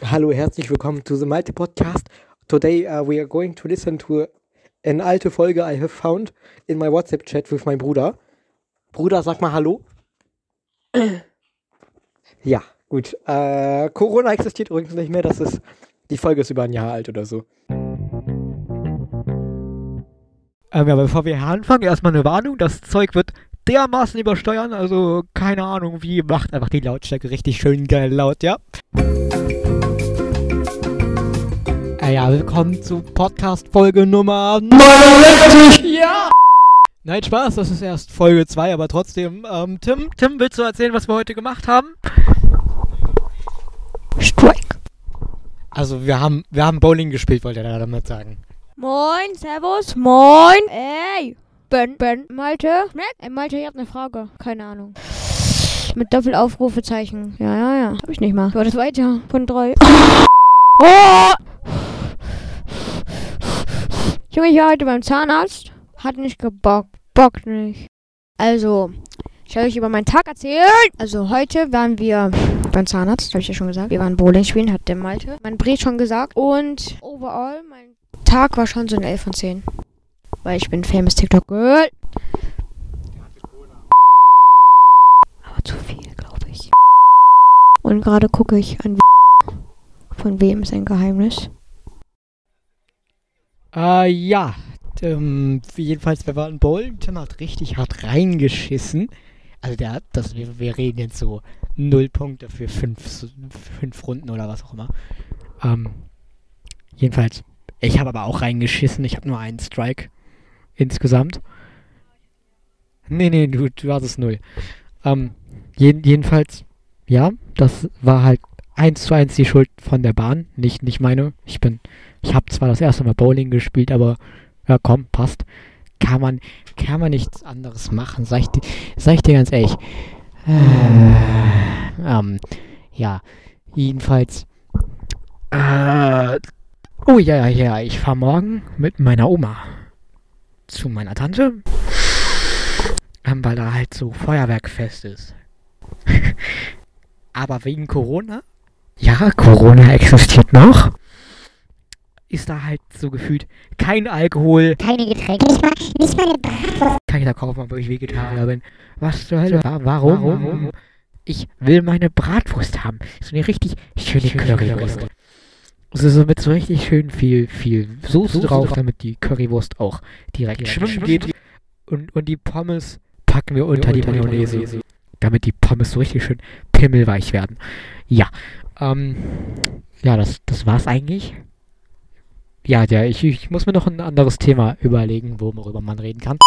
Hallo, herzlich willkommen to the Malte Podcast. Today uh, we are going to listen to an alte Folge I have found in my WhatsApp chat with my Bruder. Bruder, sag mal Hallo. ja, gut. Äh, Corona existiert übrigens nicht mehr. Das ist die Folge ist über ein Jahr alt oder so. Ähm, ja, bevor wir anfangen, erstmal eine Warnung. Das Zeug wird dermaßen übersteuern. Also keine Ahnung wie. Macht einfach die Lautstärke richtig schön geil laut, ja. Äh, ja, willkommen zu Podcast Folge Nummer 69. Ja! Nein, Spaß, das ist erst Folge 2, aber trotzdem. Ähm, Tim, Tim, willst du erzählen, was wir heute gemacht haben? Strike. Also wir haben, wir haben Bowling gespielt, wollte er damit sagen. Moin, Servus, moin. Ey, Ben, Ben, Malte. Ey, Malte, ich hab eine Frage. Keine Ahnung. Mit Doppelaufrufezeichen. Ja, ja, ja. Hab ich nicht mal. War das weiter? Von drei. Oh! Junge, ich war heute beim Zahnarzt. Hat nicht gebockt. Bockt nicht. Also, ich habe euch über meinen Tag erzählt. Also, heute waren wir beim Zahnarzt, habe ich ja schon gesagt. Wir waren Bowling spielen, hat der Malte. Mein Bret schon gesagt. Und overall, mein Tag war schon so ein 11 von 10. Weil ich bin famous TikTok Girl. Aber zu viel, glaube ich. Und gerade gucke ich an von wem ist ein Geheimnis. Äh, ja. Ähm, jedenfalls, wir waren bowlen. Tim hat richtig hart reingeschissen. Also der hat, das, wir, wir reden jetzt so null Punkte für fünf, fünf Runden oder was auch immer. Ähm, jedenfalls, ich habe aber auch reingeschissen. Ich habe nur einen Strike insgesamt. Nee, nee, du, du es null. Ähm, jeden, jedenfalls, ja, das war halt eins zu eins die Schuld von der Bahn, nicht, nicht meine. Ich bin, ich habe zwar das erste Mal Bowling gespielt, aber ja, komm, passt. Kann man, kann man nichts anderes machen, sag ich, sag ich dir ganz ehrlich. Äh, ähm, ja, jedenfalls. Äh, oh ja, ja, ja, ich fahre morgen mit meiner Oma zu meiner Tante, ähm, weil da halt so Feuerwerkfest ist. Aber wegen Corona, ja, Corona existiert noch, ist da halt so gefühlt kein Alkohol, keine Getränke, nicht mal, nicht mal eine Bratwurst. kann ich da kaufen, weil ich Vegetarier bin. Was zur Hölle? Wa- Warum? Warum? Ich will meine Bratwurst haben. So eine richtig schöne Currywurst. Also so mit so richtig schön viel, viel Soße drauf, damit die Currywurst auch direkt schwimmen geht. Und, und die Pommes packen wir unter die Mayonnaise, damit die Pommes so richtig schön pimmelweich werden. Ja, ähm, ja, das, das war's eigentlich. Ja, ja, ich, ich muss mir noch ein anderes Thema überlegen, worüber man reden kann.